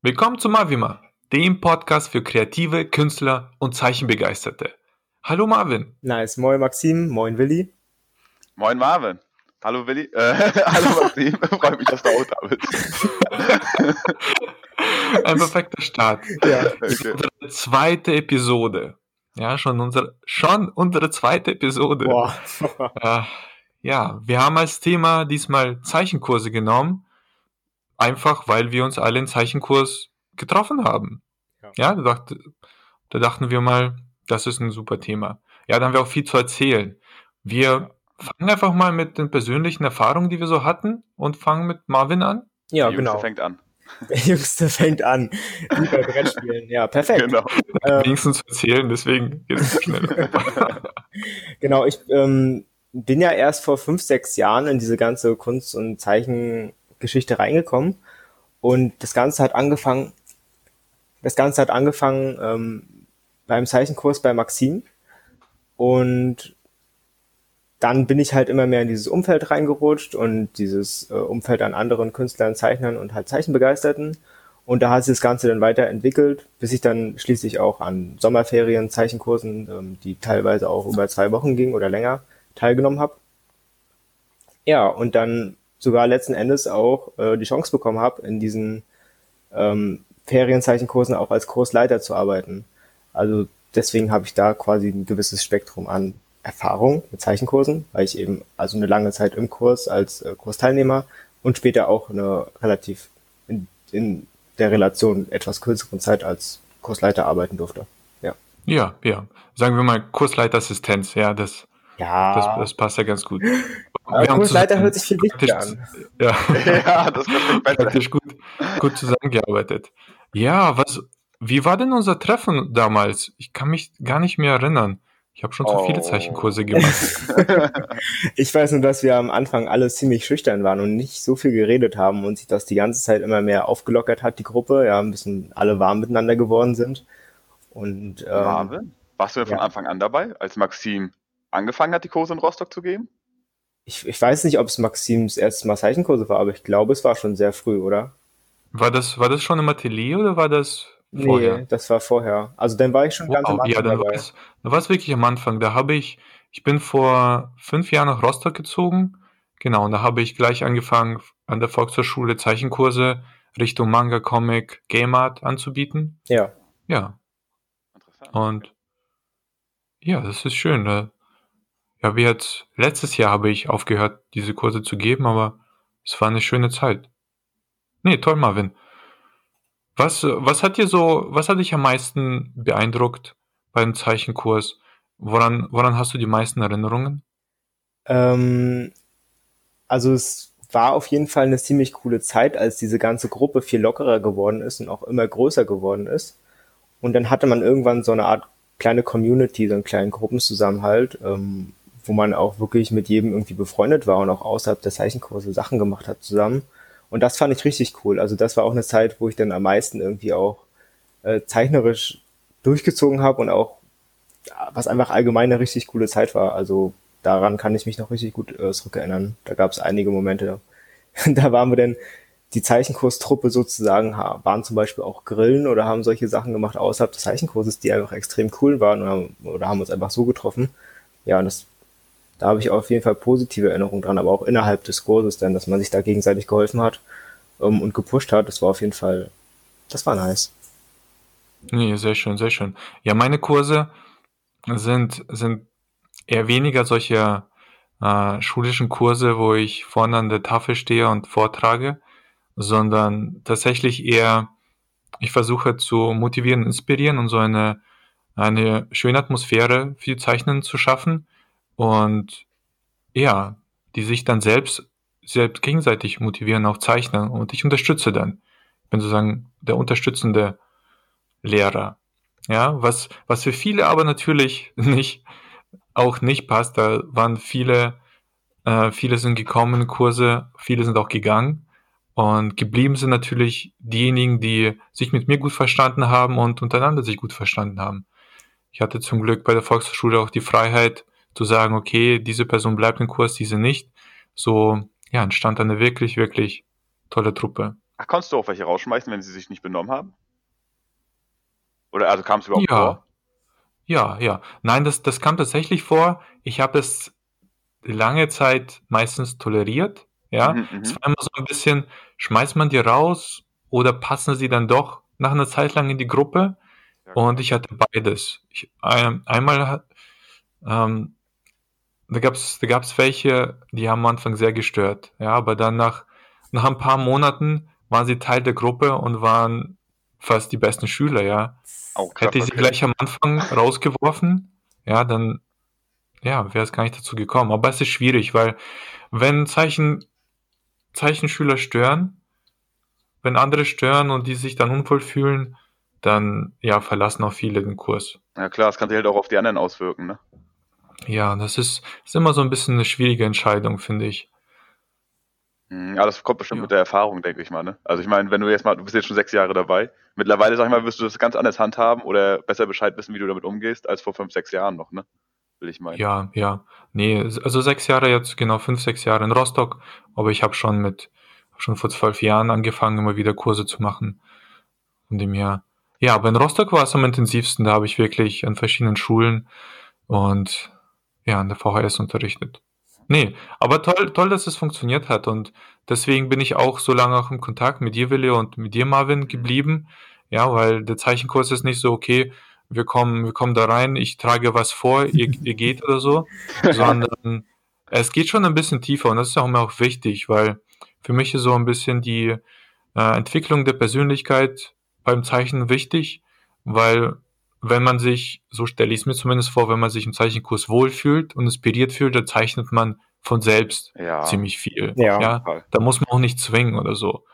Willkommen zu Mavima, dem Podcast für kreative Künstler und Zeichenbegeisterte. Hallo Marvin. Nice. Moin Maxim, moin Willi. Moin Marvin. Hallo Willi. Äh, hallo Maxim. Freut mich, dass du auch da bist. Ein perfekter Start. Ja. Okay. Unsere zweite Episode. Ja, schon unsere, schon unsere zweite Episode. Boah. Äh, ja, wir haben als Thema diesmal Zeichenkurse genommen. Einfach, weil wir uns alle in Zeichenkurs getroffen haben. Ja. Ja, da, dachte, da dachten wir mal, das ist ein super Thema. Ja, da haben wir auch viel zu erzählen. Wir fangen einfach mal mit den persönlichen Erfahrungen, die wir so hatten und fangen mit Marvin an. Ja, Der Jüngste genau. fängt an. Der Jüngste fängt an. Wie bei Brettspielen. Ja, perfekt. Genau. Ähm, Wenigstens erzählen, deswegen geht es so schnell. Genau, ich ähm, bin ja erst vor fünf, sechs Jahren in diese ganze Kunst- und Zeichengeschichte reingekommen. Und das Ganze hat angefangen, das Ganze hat angefangen ähm, beim Zeichenkurs bei Maxim. Und dann bin ich halt immer mehr in dieses Umfeld reingerutscht und dieses äh, Umfeld an anderen Künstlern, Zeichnern und halt Zeichenbegeisterten. Und da hat sich das Ganze dann weiterentwickelt, bis ich dann schließlich auch an Sommerferien, Zeichenkursen, ähm, die teilweise auch über zwei Wochen gingen oder länger, teilgenommen habe. Ja, und dann sogar letzten Endes auch äh, die Chance bekommen habe, in diesen ähm, Ferienzeichenkursen auch als Kursleiter zu arbeiten. Also deswegen habe ich da quasi ein gewisses Spektrum an Erfahrung mit Zeichenkursen, weil ich eben also eine lange Zeit im Kurs als äh, Kursteilnehmer und später auch eine relativ in, in der Relation etwas kürzeren Zeit als Kursleiter arbeiten durfte. Ja. ja, ja. Sagen wir mal Kursleiterassistenz, ja, das, Ja, das, das passt ja ganz gut. haben Kursleiter hört sich viel wichtiger an. Ja, ja, das besser. praktisch gut, gut zusammengearbeitet. Ja, was, wie war denn unser Treffen damals? Ich kann mich gar nicht mehr erinnern. Ich habe schon zu viele Oh. Zeichenkurse gemacht. Ich weiß nur, dass wir am Anfang alle ziemlich schüchtern waren und nicht so viel geredet haben und sich das die ganze Zeit immer mehr aufgelockert hat, die Gruppe, ja, ein bisschen alle warm miteinander geworden sind. Und ähm, Marvin, warst du denn von ja. Anfang an dabei, als Maxim angefangen hat, die Kurse in Rostock zu geben? Ich, ich weiß nicht, ob es Maxims erstes Mal Zeichenkurse war, aber ich glaube, es war schon sehr früh, oder? War das, war das schon im Atelier oder war das vorher? Nee, das war vorher. Also dann war ich schon ganz am Wow, ja, Anfang dann war dabei. es, da war es wirklich am Anfang. Da habe ich, ich bin vor fünf Jahren nach Rostock gezogen. Genau, und da habe ich gleich angefangen, an der Volkshochschule Zeichenkurse Richtung Manga, Comic, Game Art anzubieten. Ja. Ja, Interessant. und ja, das ist schön. Ne? Ich habe jetzt, letztes Jahr habe ich aufgehört, diese Kurse zu geben, aber es war eine schöne Zeit. Nee, toll, Marvin. Was, was hat dir so, was hat dich am meisten beeindruckt beim Zeichenkurs? Woran, woran hast du die meisten Erinnerungen? Ähm, also es war auf jeden Fall eine ziemlich coole Zeit, als diese ganze Gruppe viel lockerer geworden ist und auch immer größer geworden ist. Und dann hatte man irgendwann so eine Art kleine Community, so einen kleinen Gruppenzusammenhalt, ähm, wo man auch wirklich mit jedem irgendwie befreundet war und auch außerhalb der Zeichenkurse Sachen gemacht hat zusammen. Und das fand ich richtig cool. Also das war auch eine Zeit, wo ich dann am meisten irgendwie auch äh, zeichnerisch durchgezogen habe und auch was einfach allgemein eine richtig coole Zeit war. Also daran kann ich mich noch richtig gut äh, zurückerinnern. Da gab es einige Momente. Da waren wir dann die Zeichenkurstruppe sozusagen, waren zum Beispiel auch Grillen oder haben solche Sachen gemacht außerhalb des Zeichenkurses, die einfach extrem cool waren oder, oder haben uns einfach so getroffen. Ja, und das, da habe ich auf jeden Fall positive Erinnerungen dran, aber auch innerhalb des Kurses dann, dass man sich da gegenseitig geholfen hat ähm, und gepusht hat. Das war auf jeden Fall, das war nice. Nee, sehr schön, sehr schön. Ja, meine Kurse sind, sind eher weniger solche äh, schulischen Kurse, wo ich vorne an der Tafel stehe und vortrage, sondern tatsächlich eher, ich versuche zu motivieren, inspirieren und so eine, eine schöne Atmosphäre für Zeichnen zu schaffen und ja, die sich dann selbst, selbst gegenseitig motivieren, auch zeichnen und ich unterstütze dann. Ich bin sozusagen der unterstützende Lehrer. Ja, was, was für viele aber natürlich nicht, auch nicht passt. Da waren viele, äh, viele sind gekommen Kurse, viele sind auch gegangen. Und geblieben sind natürlich diejenigen, die sich mit mir gut verstanden haben und untereinander sich gut verstanden haben. Ich hatte zum Glück bei der Volkshochschule auch die Freiheit zu sagen, okay, diese Person bleibt im Kurs, diese nicht. So, ja, entstand eine wirklich, wirklich tolle Truppe. Ach, konntest du auch welche rausschmeißen, wenn sie sich nicht benommen haben? Oder also kam es überhaupt Ja, vor? ja, ja. Nein, das, das kam tatsächlich vor. Ich habe es lange Zeit meistens toleriert. Ja, Mhm, es mhm. war immer so ein bisschen, schmeißt man die raus oder passen sie dann doch nach einer Zeit lang in die Gruppe? Ja, Und ich hatte beides. Ich, ein, einmal ähm, da gab's, da gab's welche, die haben am Anfang sehr gestört. Ja, aber dann nach, nach ein paar Monaten waren sie Teil der Gruppe und waren fast die besten Schüler, ja. Oh, krass, Hätte ich sie okay. gleich am Anfang rausgeworfen, ja, dann, ja, wäre es gar nicht dazu gekommen. Aber es ist schwierig, weil wenn Zeichen, Zeichenschüler stören, wenn andere stören und die sich dann unwohl fühlen, dann, ja, verlassen auch viele den Kurs. Ja klar, das kann sich halt auch auf die anderen auswirken, ne? Ja, das ist, ist immer so ein bisschen eine schwierige Entscheidung, finde ich. Mhm, Ja, das kommt bestimmt Ja. mit der Erfahrung, denke ich mal, ne? Also ich meine, wenn du jetzt mal, du bist jetzt schon sechs Jahre dabei, mittlerweile, sag ich mal, wirst du das ganz anders handhaben oder besser Bescheid wissen, wie du damit umgehst, als vor fünf, sechs Jahren noch, ne? Will ich meinen. Ja, ja. Nee, also sechs Jahre jetzt, genau fünf, sechs Jahre in Rostock, aber ich habe schon mit, hab schon vor zwölf Jahren angefangen, immer wieder Kurse zu machen. Von dem her. Ja, aber in Rostock war es am intensivsten, da habe ich wirklich an verschiedenen Schulen und ja, an der VHS unterrichtet. Nee, aber toll, toll, dass es funktioniert hat und deswegen bin ich auch so lange auch im Kontakt mit dir, Willi, und mit dir, Marvin, geblieben. Ja, weil der Zeichenkurs ist nicht so, okay, wir kommen, wir kommen da rein, ich trage was vor, ihr, ihr geht oder so, sondern es geht schon ein bisschen tiefer und das ist auch immer auch wichtig, weil für mich ist so ein bisschen die äh, Entwicklung der Persönlichkeit beim Zeichnen wichtig, weil wenn man sich, so stelle ich es mir zumindest vor, wenn man sich im Zeichenkurs wohlfühlt und inspiriert fühlt, dann zeichnet man von selbst Ja. ziemlich viel. Ja. ja, da muss man auch nicht zwingen oder so.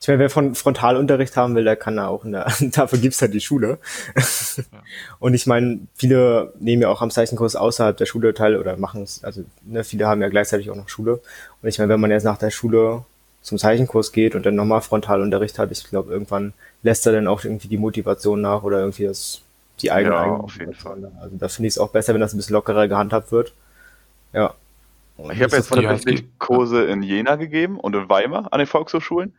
Ich meine, wer von Frontalunterricht haben will, der kann da auch in der, dafür gibt's halt die Schule. Und ich meine, viele nehmen ja auch am Zeichenkurs außerhalb der Schule teil oder machen es, also ne, viele haben ja gleichzeitig auch noch Schule. Und ich meine, wenn man jetzt nach der Schule zum Zeichenkurs geht und dann nochmal Frontalunterricht hat, ich glaube, irgendwann lässt er dann auch irgendwie die Motivation nach oder irgendwie das, die eigene Ja, eigene auf jeden Motivation. Also da finde ich es auch besser, wenn das ein bisschen lockerer gehandhabt wird. Ja. Und Ich habe jetzt tatsächlich Kurse in Jena gegeben und in Weimar an den Volkshochschulen.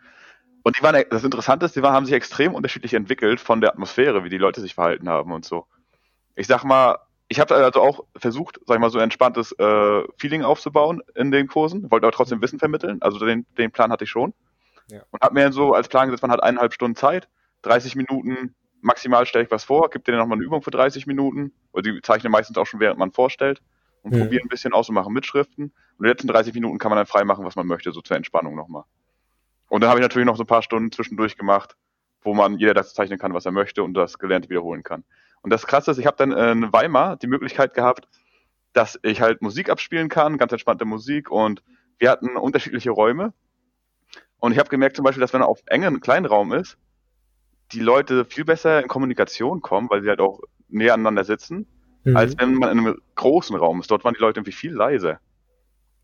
Und die waren, das Interessante ist, die waren, haben sich extrem unterschiedlich entwickelt von der Atmosphäre, wie die Leute sich verhalten haben und so. Ich sag mal, ich habe also auch versucht, sag ich mal, so ein entspanntes äh, Feeling aufzubauen in den Kursen, wollte aber trotzdem Wissen vermitteln, also den, den Plan hatte ich schon. Ja. Und habe mir so als Plan gesetzt, man hat eineinhalb Stunden Zeit, 30 Minuten maximal stelle ich was vor, gibt denen nochmal eine Übung für 30 Minuten, weil die zeichnen meistens auch schon, während man vorstellt und Mhm. probieren ein bisschen aus und machen Mitschriften. Und die letzten 30 Minuten kann man dann frei machen, was man möchte, so zur Entspannung nochmal. Und dann habe ich natürlich noch so ein paar Stunden zwischendurch gemacht, wo man jeder das zeichnen kann, was er möchte und das Gelernte wiederholen kann. Und das Krasse ist, ich habe dann in Weimar die Möglichkeit gehabt, dass ich halt Musik abspielen kann, ganz entspannte Musik und wir hatten unterschiedliche Räume. Und ich habe gemerkt zum Beispiel, dass wenn man auf engen kleinen Raum ist, die Leute viel besser in Kommunikation kommen, weil sie halt auch näher aneinander sitzen, Mhm. als wenn man in einem großen Raum ist. Dort waren die Leute irgendwie viel leiser.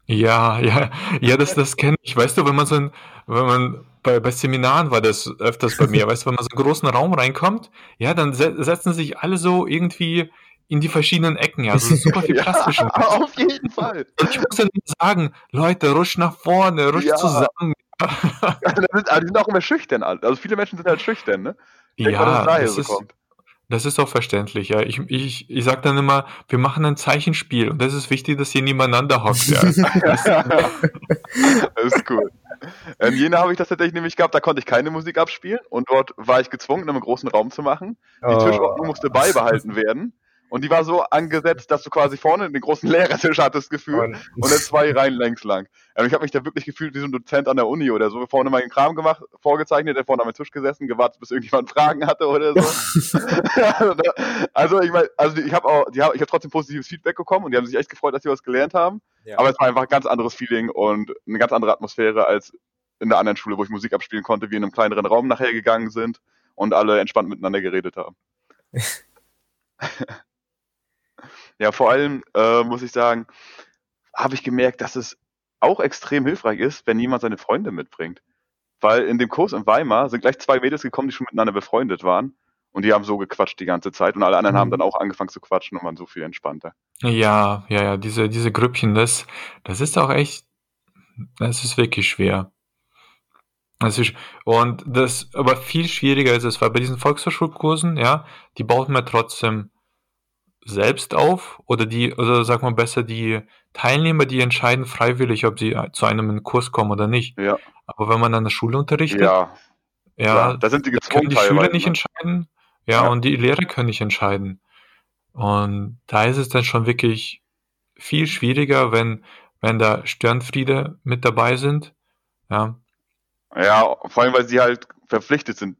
Ja, ja, ja, das, das kenne ich. Weißt du, wenn man so ein, wenn man bei, bei Seminaren war das öfters bei mir, weißt du, wenn man so in einen großen Raum reinkommt, ja, dann se setzen sich alle so irgendwie in die verschiedenen Ecken, ja, also super viel Platz zwischen. auf jeden Fall. Und ich muss dann sagen, Leute, rutscht nach vorne, rutscht Ja. zusammen. Das ist, aber die sind auch immer schüchtern. Also viele Menschen sind halt schüchtern, ne? Ich denke Ja, daher das so ist, kommt. das ist auch verständlich, ja. Ich, ich, ich sag dann immer, wir machen ein Zeichenspiel und das ist wichtig, dass ihr nebeneinander hockt, ja. das ist cool. In Jena habe ich das tatsächlich nämlich gehabt, da konnte ich keine Musik abspielen und dort war ich gezwungen, in einem großen Raum zu machen. Die Oh. Tischordnung musste beibehalten werden. Und die war so angesetzt, dass du quasi vorne den großen Lehrertisch hattest gefühlt und dann zwei Reihen längs lang. Also ich habe mich da wirklich gefühlt wie so ein Dozent an der Uni oder so. Vorne meinen Kram gemacht, vorgezeichnet, der vorne am Tisch gesessen, gewartet, bis irgendjemand Fragen hatte oder so. also ich meine, also ich habe auch, die hab, ich habe trotzdem positives Feedback bekommen und die haben sich echt gefreut, dass sie was gelernt haben. Ja. Aber es war einfach ein ganz anderes Feeling und eine ganz andere Atmosphäre als in der anderen Schule, wo ich Musik abspielen konnte, wir in einem kleineren Raum nachher gegangen sind und alle entspannt miteinander geredet haben. ja, vor allem äh, muss ich sagen, habe ich gemerkt, dass es auch extrem hilfreich ist, wenn jemand seine Freunde mitbringt. Weil in dem Kurs in Weimar sind gleich zwei Mädels gekommen, die schon miteinander befreundet waren. Und die haben so gequatscht die ganze Zeit. Und alle anderen Mhm. haben dann auch angefangen zu quatschen und waren so viel entspannter. Ja, ja, ja, diese, diese Grüppchen, das, das ist auch echt, das ist wirklich schwer. Das ist, und das, aber viel schwieriger ist es, weil bei diesen Volkshochschulkursen, ja, die baut man trotzdem selbst auf oder die, oder sag mal besser, die Teilnehmer, die entscheiden freiwillig, ob sie zu einem Kurs kommen oder nicht. Ja. Aber wenn man an der Schule unterrichtet, Ja, ja, da sind die können gezwungen die Schüler nicht ne? entscheiden, ja, Ja. und die Lehrer können nicht entscheiden. Und da ist es dann schon wirklich viel schwieriger, wenn, wenn da Störenfriede mit dabei sind. Ja, Ja, vor allem, weil sie halt verpflichtet sind,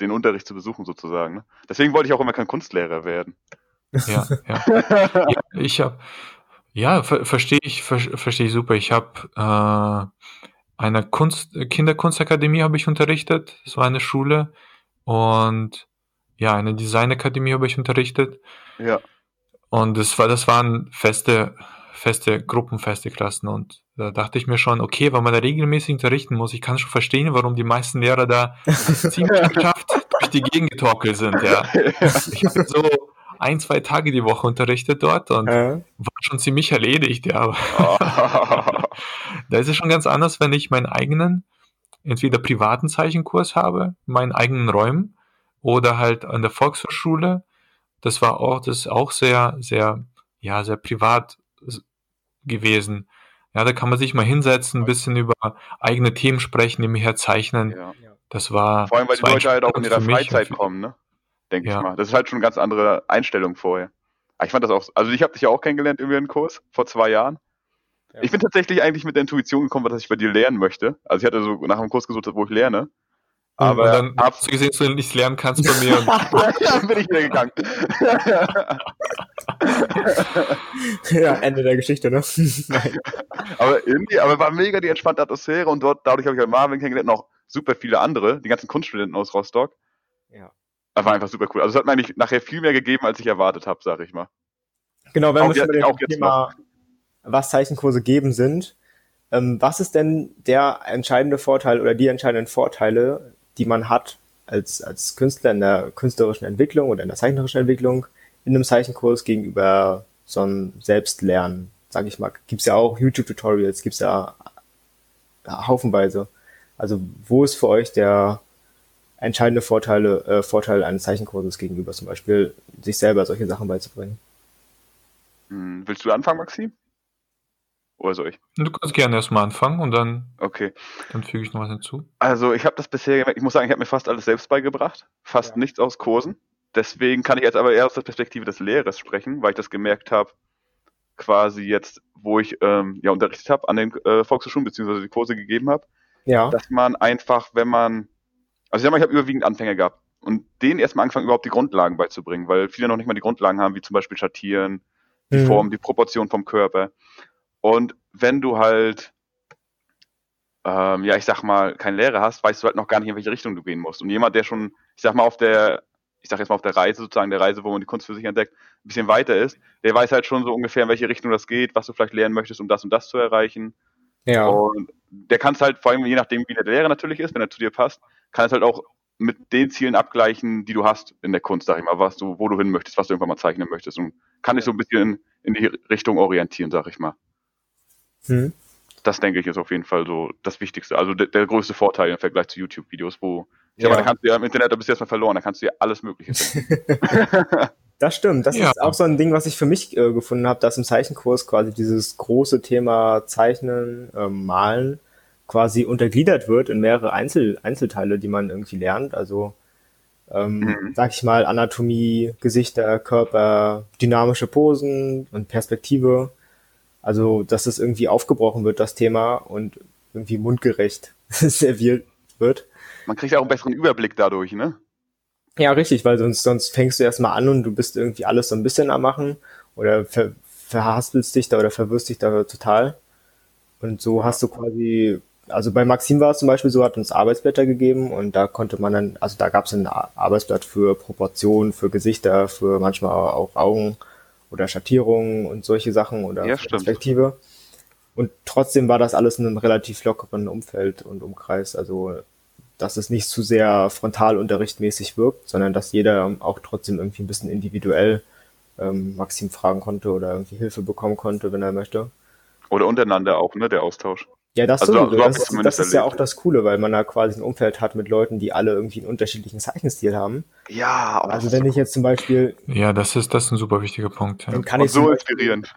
den Unterricht zu besuchen sozusagen. Ne? Deswegen wollte ich auch immer kein Kunstlehrer werden. Ja, ja. Ja, ich habe, ja, ver verstehe ich, ver verstehe ich super. Ich habe äh, eine Kunst, Kinderkunstakademie habe ich unterrichtet. Das war eine Schule und ja, eine Designakademie habe ich unterrichtet. Ja, Und das war, das waren feste, feste Gruppen, feste Klassen. Und da dachte ich mir schon, okay, wenn man da regelmäßig unterrichten muss, ich kann schon verstehen, warum die meisten Lehrer da ziemlich geschafft durch die Gegend getorkelt sind, ja. Ich habe so ein, zwei Tage die Woche unterrichtet dort und Äh, war schon ziemlich erledigt, ja. Aber da ist es schon ganz anders, wenn ich meinen eigenen, entweder privaten Zeichenkurs habe, meinen eigenen Räumen oder halt an der Volkshochschule. Das war auch, das ist auch sehr, sehr, ja, sehr privat gewesen. Ja, da kann man sich mal hinsetzen, ein bisschen über eigene Themen sprechen, nebenher zeichnen. ja. Das war, Vor allem, weil die Leute halt auch in ihrer Freizeit kommen, ne? Denke Ja. ich mal. Das ist halt schon eine ganz andere Einstellung vorher. Aber ich fand das auch, also ich habe dich ja auch kennengelernt in einem Kurs vor zwei Jahren. Ja. Ich bin tatsächlich eigentlich mit der Intuition gekommen, was ich bei dir lernen möchte. Also ich hatte so nach einem Kurs gesucht, wo ich lerne. Aber und dann ab, hast du gesehen, dass du nichts lernen kannst bei mir. Dann bin ich wieder gegangen. ja, Ende der Geschichte, ne? Nein. aber irgendwie, aber war mega die entspannte Atmosphäre und dort, dadurch habe ich halt Marvin kennengelernt und auch super viele andere, die ganzen Kunststudenten aus Rostock. Ja. Das war einfach super cool. Also es hat mir eigentlich nachher viel mehr gegeben, als ich erwartet habe, sag ich mal. Genau, wenn wir schon bei dem auch jetzt Thema, was Zeichenkurse geben sind, ähm, was ist denn der entscheidende Vorteil oder die entscheidenden Vorteile, die man hat als, als Künstler in der künstlerischen Entwicklung oder in der zeichnerischen Entwicklung in einem Zeichenkurs gegenüber so einem Selbstlernen, sag ich mal. Gibt's ja auch YouTube-Tutorials, gibt's ja haufenweise. Also wo ist für euch der entscheidende Vorteile, äh, Vorteil eines Zeichenkurses gegenüber zum Beispiel sich selber solche Sachen beizubringen? Hm, willst du anfangen, Maxim? Oder soll ich? du kannst gerne erstmal anfangen und dann, Okay. dann füge ich noch was hinzu. Also ich habe das bisher gemerkt, ich muss sagen, ich habe mir fast alles selbst beigebracht. Fast Ja. nichts aus Kursen. Deswegen kann ich jetzt aber eher aus der Perspektive des Lehrers sprechen, weil ich das gemerkt habe, quasi jetzt, wo ich ähm, ja unterrichtet habe an den äh, Volkshochschulen, beziehungsweise die Kurse gegeben habe, Ja. dass man einfach, wenn man, also ich sag mal, ich habe überwiegend Anfänger gehabt und denen erstmal angefangen, überhaupt die Grundlagen beizubringen, weil viele noch nicht mal die Grundlagen haben, wie zum Beispiel Schattieren, die Mhm. Form, die Proportion vom Körper. Und wenn du halt, ähm, ja, ich sag mal, keinen Lehrer hast, weißt du halt noch gar nicht, in welche Richtung du gehen musst. Und jemand, der schon, ich sag mal, auf der, ich sag jetzt mal auf der Reise, sozusagen der Reise, wo man die Kunst für sich entdeckt, ein bisschen weiter ist, der weiß halt schon so ungefähr, in welche Richtung das geht, was du vielleicht lernen möchtest, um das und das zu erreichen. Ja. Und der kann es halt, vor allem je nachdem, wie der Lehrer natürlich ist, wenn er zu dir passt, kann es halt auch mit den Zielen abgleichen, die du hast in der Kunst, sag ich mal, was du, wo du hin möchtest, was du irgendwann mal zeichnen möchtest. Und kann dich so ein bisschen in die Richtung orientieren, sag ich mal. Hm. Das denke ich ist auf jeden Fall so das Wichtigste. Also der, der größte Vorteil im Vergleich zu YouTube-Videos, wo ich sag mal, Ja. da kannst du ja im Internet, da bist du erstmal verloren, da kannst du ja alles Mögliche finden. Das stimmt. Das Ja. ist auch so ein Ding, was ich für mich äh, gefunden habe, dass im Zeichenkurs quasi dieses große Thema Zeichnen, ähm, Malen quasi untergliedert wird in mehrere Einzel Einzelteile, die man irgendwie lernt. Also ähm, Mhm. sag ich mal, Anatomie, Gesichter, Körper, dynamische Posen und Perspektive. Also, dass es irgendwie aufgebrochen wird, das Thema, und irgendwie mundgerecht serviert wird. Man kriegt ja auch einen besseren Überblick dadurch, ne? Ja, richtig, weil sonst, sonst fängst du erstmal an und du bist irgendwie alles so ein bisschen am Machen oder ver, verhaspelst dich da oder verwirrst dich da total. Und so hast du quasi, also bei Maxim war es zum Beispiel so, hat uns Arbeitsblätter gegeben und da konnte man dann, also da gab es ein Ar- Arbeitsblatt für Proportionen, für Gesichter, für manchmal auch Augen oder Schattierungen und solche Sachen oder Ja, stimmt. Perspektive. Und trotzdem war das alles in einem relativ lockeren Umfeld und Umkreis. Also dass es nicht zu sehr frontalunterrichtmäßig wirkt, sondern dass jeder auch trotzdem irgendwie ein bisschen individuell ähm, Maxim fragen konnte oder irgendwie Hilfe bekommen konnte, wenn er möchte. Oder untereinander auch, ne, der Austausch. Ja, das, Also, sowieso. so das, das ist ja auch das Coole, weil man da quasi ein Umfeld hat mit Leuten, die alle irgendwie einen unterschiedlichen Zeichenstil haben. Ja, oh, Also das wenn ist ich jetzt zum Beispiel, Ja, das ist, das ist ein super wichtiger Punkt. Ja. dann kann und ich so inspirierend.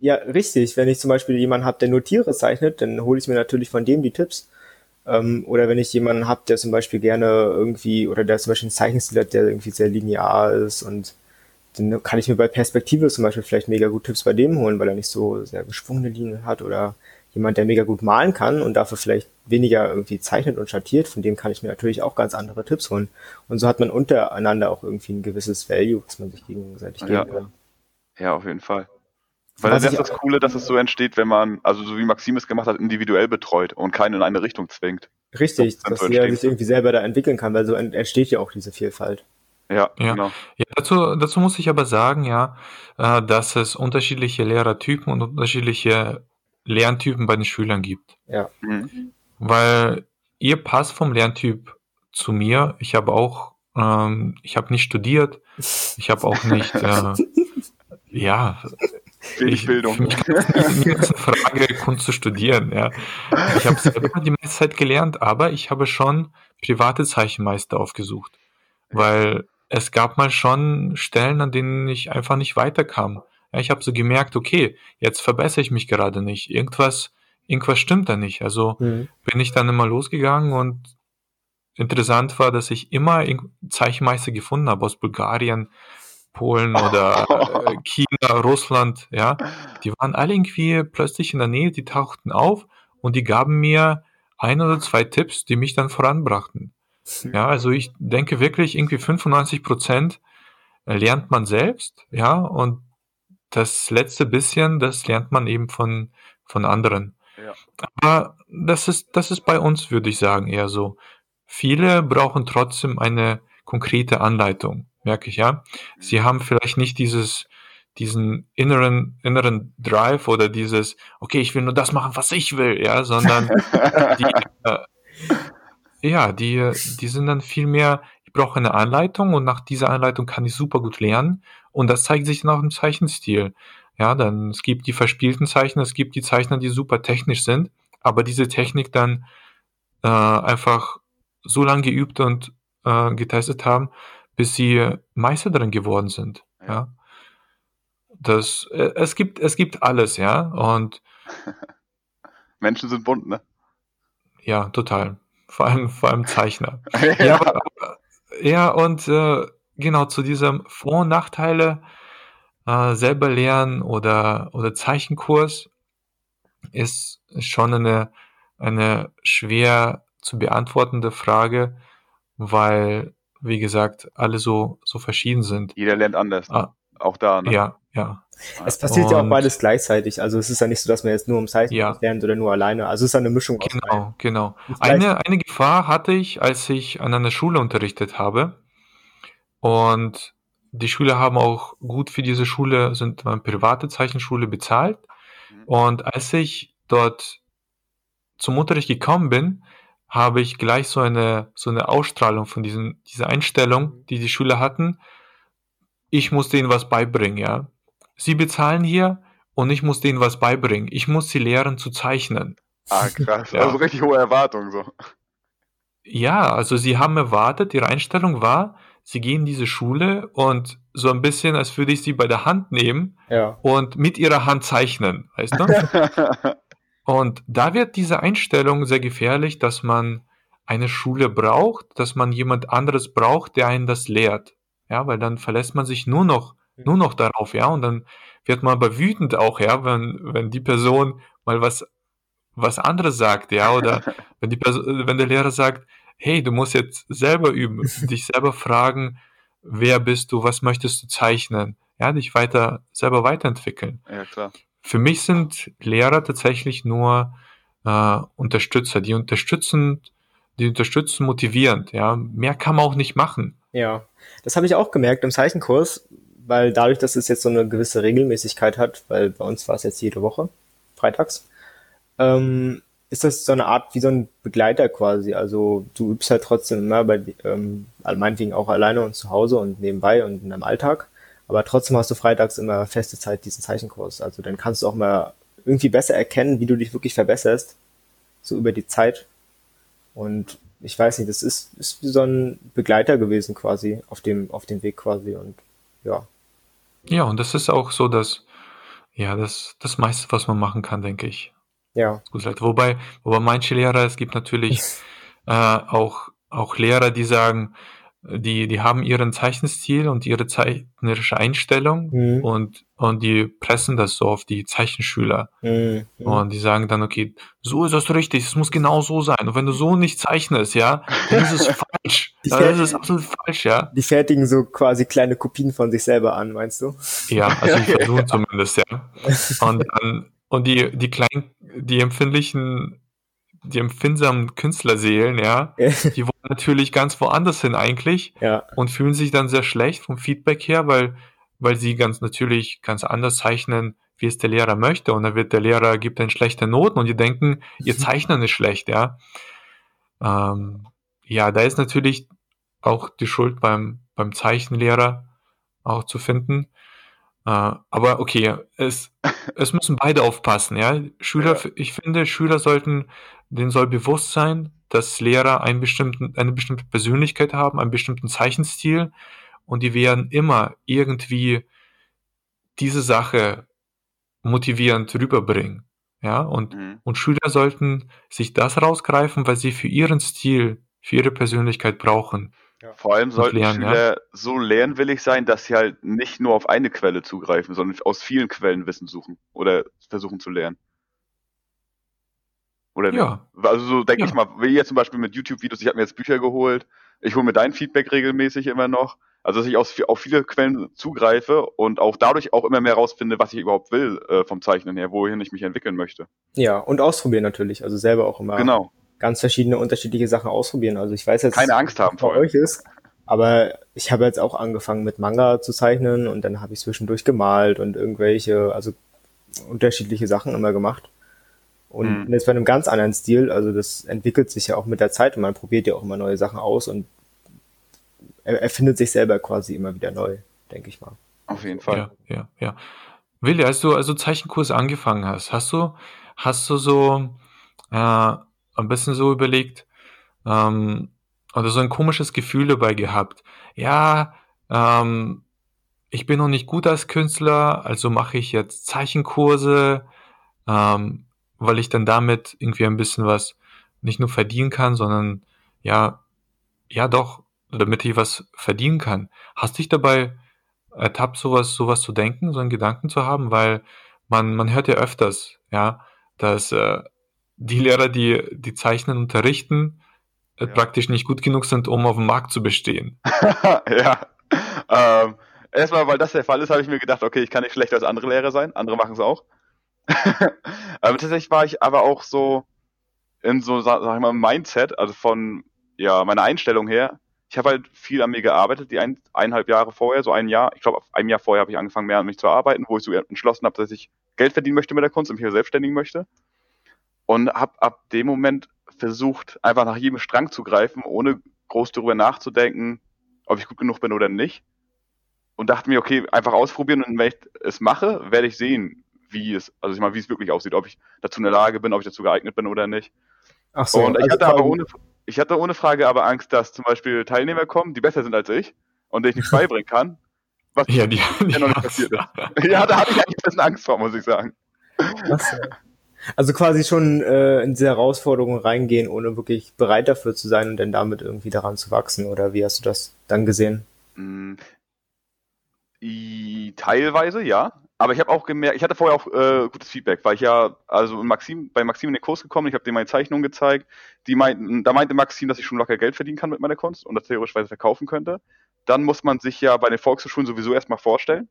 ja richtig, wenn ich zum Beispiel jemanden habe, der nur Tiere zeichnet, dann hole ich mir natürlich von dem die Tipps. Ähm, oder wenn ich jemanden habe, der zum Beispiel gerne irgendwie, oder der zum Beispiel einen Zeichenstil hat, der irgendwie sehr linear ist und dann kann ich mir bei Perspektive zum Beispiel vielleicht mega gut Tipps bei dem holen, weil er nicht so sehr geschwungene Linien hat oder jemand, der mega gut malen kann und dafür vielleicht weniger irgendwie zeichnet und schattiert, von dem kann ich mir natürlich auch ganz andere Tipps holen. Und so hat man untereinander auch irgendwie ein gewisses Value, was man sich gegenseitig Ja. geben kann. Ja, auf jeden Fall. Weil Was das ist das Coole, dass es so entsteht, wenn man, also so wie Maxim es gemacht hat, individuell betreut und keinen in eine Richtung zwingt. Richtig, So, dass entstehen. sich irgendwie selber da entwickeln kann, weil so ent- entsteht ja auch diese Vielfalt. Ja, Ja. genau. Ja, dazu, dazu muss ich aber sagen, ja, äh, dass es unterschiedliche Lehrertypen und unterschiedliche Lerntypen bei den Schülern gibt. Ja. Mhm. Weil ihr passt vom Lerntyp zu mir. Ich habe auch, ähm, ich habe nicht studiert. Ich habe auch nicht, äh, ja, Wenig ich, Bildung. Für mich als eine Frage, Kunst zu studieren. Ja. Ich habe selber die meiste Zeit gelernt, aber ich habe schon private Zeichenmeister aufgesucht, weil es gab mal schon Stellen, an denen ich einfach nicht weiterkam. Ja, ich habe so gemerkt, okay, jetzt verbessere ich mich gerade nicht. Irgendwas, irgendwas stimmt da nicht. Also Mhm. bin ich dann immer losgegangen und interessant war, dass ich immer Zeichenmeister gefunden habe aus Bulgarien, Polen oder äh, China, Russland, ja. Die waren alle irgendwie plötzlich in der Nähe, die tauchten auf und die gaben mir ein oder zwei Tipps, die mich dann voranbrachten. Ja, also ich denke wirklich irgendwie 95 Prozent lernt man selbst, ja, und das letzte bisschen, das lernt man eben von, von anderen. Ja. Aber das ist, das ist bei uns, würde ich sagen, eher so. Viele brauchen trotzdem eine konkrete Anleitung, merke ich, ja. Sie haben vielleicht nicht dieses, diesen inneren, inneren Drive oder dieses, okay, ich will nur das machen, was ich will, ja, sondern die, äh, ja, die, die sind dann viel mehr, ich brauche eine Anleitung und nach dieser Anleitung kann ich super gut lernen und das zeigt sich dann auch im Zeichenstil. Ja, dann, es gibt die verspielten Zeichner, es gibt die Zeichner, die super technisch sind, aber diese Technik dann äh, einfach so lange geübt und äh, getestet haben, bis sie Meister drin geworden sind. Ja. Ja. Das, äh, es gibt, es gibt alles, ja, und Menschen sind bunt, ne? ja, total. Vor allem, vor allem Zeichner. Ja, aber, ja und äh, genau zu diesem Vor- und Nachteile äh, selber lernen oder, oder Zeichenkurs ist schon eine, eine schwer zu beantwortende Frage, weil, wie gesagt, alle so, so verschieden sind. Jeder lernt anders. Ah. Auch da, ne? Ja, ja. Es passiert ja auch Und- beides gleichzeitig. Also es ist ja nicht so, dass man jetzt nur im Zeichen Ja. lernt oder nur alleine. Also es ist ja eine Mischung. Genau, genau. Und Eine, eine Gefahr hatte ich, als ich an einer Schule unterrichtet habe. Und die Schüler haben auch gut für diese Schule, sind eine private Zeichenschule bezahlt. Mhm. Und als ich dort zum Unterricht gekommen bin, habe ich gleich so eine, so eine Ausstrahlung von diesen, dieser Einstellung, die die Schüler hatten. Ich muss denen was beibringen, ja. Sie bezahlen hier und ich muss denen was beibringen. Ich muss sie lehren zu zeichnen. Ah, krass. Ja. Also richtig hohe Erwartungen so. Ja, also sie haben erwartet, ihre Einstellung war, sie gehen in diese Schule und so ein bisschen, als würde ich sie bei der Hand nehmen Ja. und mit ihrer Hand zeichnen, weißt du? Und da wird diese Einstellung sehr gefährlich, dass man eine Schule braucht, dass man jemand anderes braucht, der einen das lehrt. Ja, weil dann verlässt man sich nur noch, nur noch darauf, ja, und dann wird man aber wütend auch, ja, wenn, wenn die Person mal was, was anderes sagt, ja, oder wenn die Person, wenn der Lehrer sagt, hey, du musst jetzt selber üben, dich selber fragen, wer bist du, was möchtest du zeichnen, ja, dich weiter, selber weiterentwickeln ja, klar. für mich sind Lehrer tatsächlich nur äh, Unterstützer, die unterstützen, die unterstützen motivierend. Ja, mehr kann man auch nicht machen. Ja, das habe ich auch gemerkt im Zeichenkurs, weil dadurch, dass es jetzt so eine gewisse Regelmäßigkeit hat, weil bei uns war es jetzt jede Woche, freitags, ähm, ist das so eine Art wie so ein Begleiter quasi. Also du übst halt trotzdem immer bei, ähm, meinetwegen auch alleine und zu Hause und nebenbei und in deinem Alltag. Aber trotzdem hast du freitags immer feste Zeit diesen Zeichenkurs. Also dann kannst du auch mal irgendwie besser erkennen, wie du dich wirklich verbesserst, so über die Zeit. Und ich weiß nicht, das ist, ist wie so ein Begleiter gewesen quasi, auf dem, auf dem Weg quasi und ja. Ja, und das ist auch so, dass, ja, das, das meiste, was man machen kann, denke ich. Ja. Wobei, wobei manche Lehrer, es gibt natürlich äh, auch, auch Lehrer, die sagen, die, die haben ihren Zeichenstil und ihre zeichnerische Einstellung mhm. und, und die pressen das so auf die Zeichenschüler. Mhm. Und die sagen dann, okay, so ist das richtig, es muss genau so sein. Und wenn du so nicht zeichnest, ja, dann ist es falsch. Die dann ist es absolut falsch, ja. Die fertigen so quasi kleine Kopien von sich selber an, meinst du? Ja, also ich versuche zumindest, ja. Und dann, und die, die kleinen, die empfindlichen die empfindsamen Künstlerseelen, ja, die wollen natürlich ganz woanders hin eigentlich ja. und fühlen sich dann sehr schlecht vom Feedback her, weil, weil sie ganz natürlich ganz anders zeichnen, wie es der Lehrer möchte. Und dann wird der Lehrer gibt dann schlechte Noten und die denken, ihr Zeichnen ist schlecht, ja. Ähm, ja, da ist natürlich auch die Schuld beim, beim Zeichenlehrer auch zu finden. Äh, aber okay, es, es müssen beide aufpassen, ja. Schüler, ja. ich finde, Schüler sollten denen soll bewusst sein, dass Lehrer einen bestimmten, eine bestimmte Persönlichkeit haben, einen bestimmten Zeichenstil und die werden immer irgendwie diese Sache motivierend rüberbringen. Ja, und, mhm. und Schüler sollten sich das rausgreifen, was sie für ihren Stil, für ihre Persönlichkeit brauchen. Ja. Vor allem sollten lernen, Schüler ja? so lernwillig sein, dass sie halt nicht nur auf eine Quelle zugreifen, sondern aus vielen Quellen Wissen suchen oder versuchen zu lernen. Oder ja. Also so denke ja. ich mal, wie jetzt zum Beispiel mit YouTube-Videos, ich habe mir jetzt Bücher geholt, ich hole mir dein Feedback regelmäßig immer noch. Also dass ich aus, auf viele Quellen zugreife und auch dadurch auch immer mehr rausfinde, was ich überhaupt will äh, vom Zeichnen her, wohin ich mich entwickeln möchte. Ja, und ausprobieren natürlich. Also selber auch immer genau. Ganz verschiedene unterschiedliche Sachen ausprobieren. Also ich weiß jetzt, keine Angst haben vor euch ist. Aber ich habe jetzt auch angefangen mit Manga zu zeichnen und dann habe ich zwischendurch gemalt und irgendwelche, also unterschiedliche Sachen immer gemacht. Und mhm. jetzt bei einem ganz anderen Stil, also das entwickelt sich ja auch mit der Zeit und man probiert ja auch immer neue Sachen aus und er, erfindet sich selber quasi immer wieder neu, denke ich mal. Auf jeden Fall. Ja, ja, ja. Willi, als du also Zeichenkurs angefangen hast, hast du, hast du so äh, ein bisschen so überlegt, ähm, oder so ein komisches Gefühl dabei gehabt. Ja, ähm, ich bin noch nicht gut als Künstler, also mache ich jetzt Zeichenkurse. Ähm, weil ich dann damit irgendwie ein bisschen was nicht nur verdienen kann, sondern ja, ja doch, damit ich was verdienen kann. Hast dich dabei ertappt, sowas, sowas zu denken, so einen Gedanken zu haben, weil man, man hört ja öfters, ja, dass äh, die Lehrer, die, die zeichnen, unterrichten, äh, ja. praktisch nicht gut genug sind, um auf dem Markt zu bestehen. ja. Ähm, erstmal, weil das der Fall ist, habe ich mir gedacht, okay, ich kann nicht schlechter als andere Lehrer sein, andere machen es auch. aber tatsächlich war ich aber auch so in so, sag, sag ich mal, Mindset, also von ja, meiner Einstellung her. Ich habe halt viel an mir gearbeitet, die ein, eineinhalb Jahre vorher, so ein Jahr. Ich glaube, ein Jahr vorher habe ich angefangen, mehr an mich zu arbeiten, wo ich so entschlossen habe, dass ich Geld verdienen möchte mit der Kunst und mich hier selbstständigen möchte. Und habe ab dem Moment versucht, einfach nach jedem Strang zu greifen, ohne groß darüber nachzudenken, ob ich gut genug bin oder nicht. Und dachte mir, okay, einfach ausprobieren und wenn ich es mache, werde ich sehen, wie es, also ich meine, wie es wirklich aussieht, ob ich dazu in der Lage bin, ob ich dazu geeignet bin oder nicht. Ach so. Und ich also hatte aber ohne, ich hatte ohne Frage aber Angst, dass zum Beispiel Teilnehmer kommen, die besser sind als ich und denen ich nichts beibringen kann. Was ja, die, die ja noch nicht passiert ist. ja, da hatte ich eigentlich ein bisschen Angst vor, muss ich sagen. Also quasi schon äh, in diese Herausforderung reingehen, ohne wirklich bereit dafür zu sein und dann damit irgendwie daran zu wachsen, oder wie hast du das dann gesehen? Mm, teilweise, ja. Aber ich habe auch gemerkt, ich hatte vorher auch äh, gutes Feedback, weil ich ja, also Maxim, bei Maxim in den Kurs gekommen, ich habe dem meine Zeichnung gezeigt. Die meinten, da meinte Maxim, dass ich schon locker Geld verdienen kann mit meiner Kunst und das theoretisch verkaufen könnte. Dann muss man sich ja bei den Volkshochschulen sowieso erstmal vorstellen.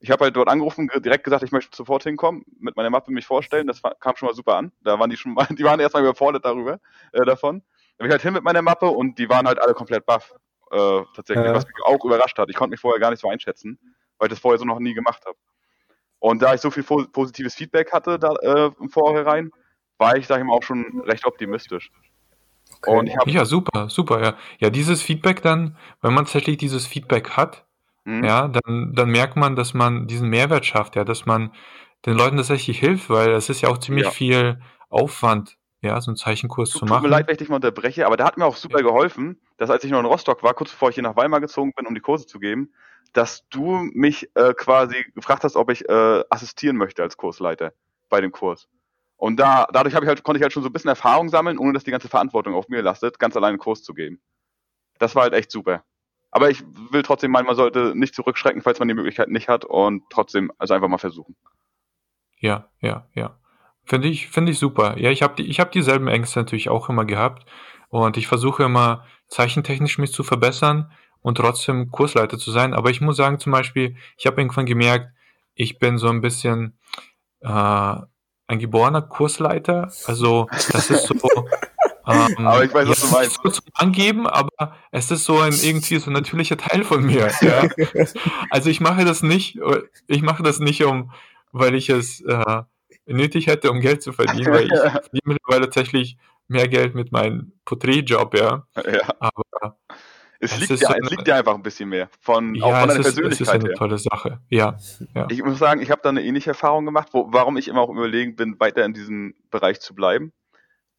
Ich habe halt dort angerufen, direkt gesagt, ich möchte sofort hinkommen, mit meiner Mappe mich vorstellen. Das kam schon mal super an. Da waren die schon mal, die waren erstmal überfordert darüber, äh, davon. Da bin ich halt hin mit meiner Mappe und die waren halt alle komplett baff. Äh, tatsächlich, ja. was mich auch überrascht hat. Ich konnte mich vorher gar nicht so einschätzen, weil ich das vorher so noch nie gemacht habe. Und da ich so viel positives Feedback hatte da, äh, im Vorhinein, war ich, sag ich mal, auch schon recht optimistisch. Okay. Und ich hab, ja, super, super, ja. Ja, dieses Feedback dann, wenn man tatsächlich dieses Feedback hat, mhm. ja, dann, dann merkt man, dass man diesen Mehrwert schafft, ja, dass man den Leuten tatsächlich hilft, weil es ist ja auch ziemlich ja. viel Aufwand ja, so einen Zeichenkurs Tut, zu tut mir machen. leid, wenn ich dich mal unterbreche, aber da hat mir auch super geholfen, dass als ich noch in Rostock war, kurz bevor ich hier nach Weimar gezogen bin, um die Kurse zu geben, dass du mich äh, quasi gefragt hast, ob ich äh, assistieren möchte als Kursleiter bei dem Kurs. Und da, dadurch habe ich halt, konnte ich halt schon so ein bisschen Erfahrung sammeln, ohne dass die ganze Verantwortung auf mir lastet, ganz alleine einen Kurs zu geben. Das war halt echt super. Aber ich will trotzdem meinen, man sollte nicht zurückschrecken, falls man die Möglichkeit nicht hat und trotzdem also einfach mal versuchen. Ja, ja, ja. Finde ich, finde ich super. Ja, ich habe die, ich habe dieselben Ängste natürlich auch immer gehabt und ich versuche immer zeichentechnisch mich zu verbessern und trotzdem Kursleiter zu sein. Aber ich muss sagen, zum Beispiel, ich habe irgendwann gemerkt, ich bin so ein bisschen äh, ein geborener Kursleiter. Also das ist so. Ähm, Aber ich weiß, was du meinst. So zum Angeben, aber es ist so ein irgendwie so ein natürlicher Teil von mir. Ja? Also ich mache das nicht, ich mache das nicht um, weil ich es äh, nötig hätte, um Geld zu verdienen, weil ich verdiene mittlerweile tatsächlich mehr Geld mit meinem Porträtjob, ja. Ja. Aber Es, Es liegt ist ja, so es eine- liegt ja einfach ein bisschen mehr von, auch ja, von es deiner ist, es ist Persönlichkeit eine her. tolle Sache. Ja, ja. Ich muss sagen, ich habe da eine ähnliche Erfahrung gemacht, wo, warum ich immer auch überlegen bin, weiter in diesem Bereich zu bleiben.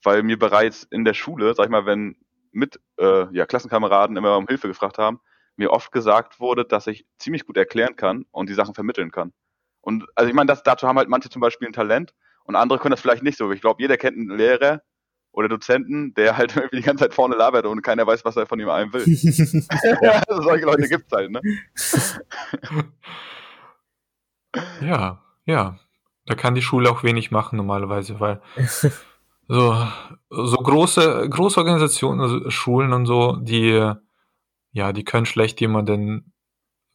Weil mir bereits in der Schule, sag ich mal, wenn mit äh, ja, Klassenkameraden immer um Hilfe gefragt haben, mir oft gesagt wurde, dass ich ziemlich gut erklären kann und die Sachen vermitteln kann. Und also ich meine, das, dazu haben halt manche zum Beispiel ein Talent und andere können das vielleicht nicht so. Ich glaube, jeder kennt einen Lehrer oder Dozenten, der halt irgendwie die ganze Zeit vorne labert und keiner weiß, was er von ihm einem will. also solche Leute gibt's halt, ne? Ja, ja. Da kann die Schule auch wenig machen normalerweise, weil so, so große, große Organisationen, also Schulen und so, die, ja, die können schlecht jemanden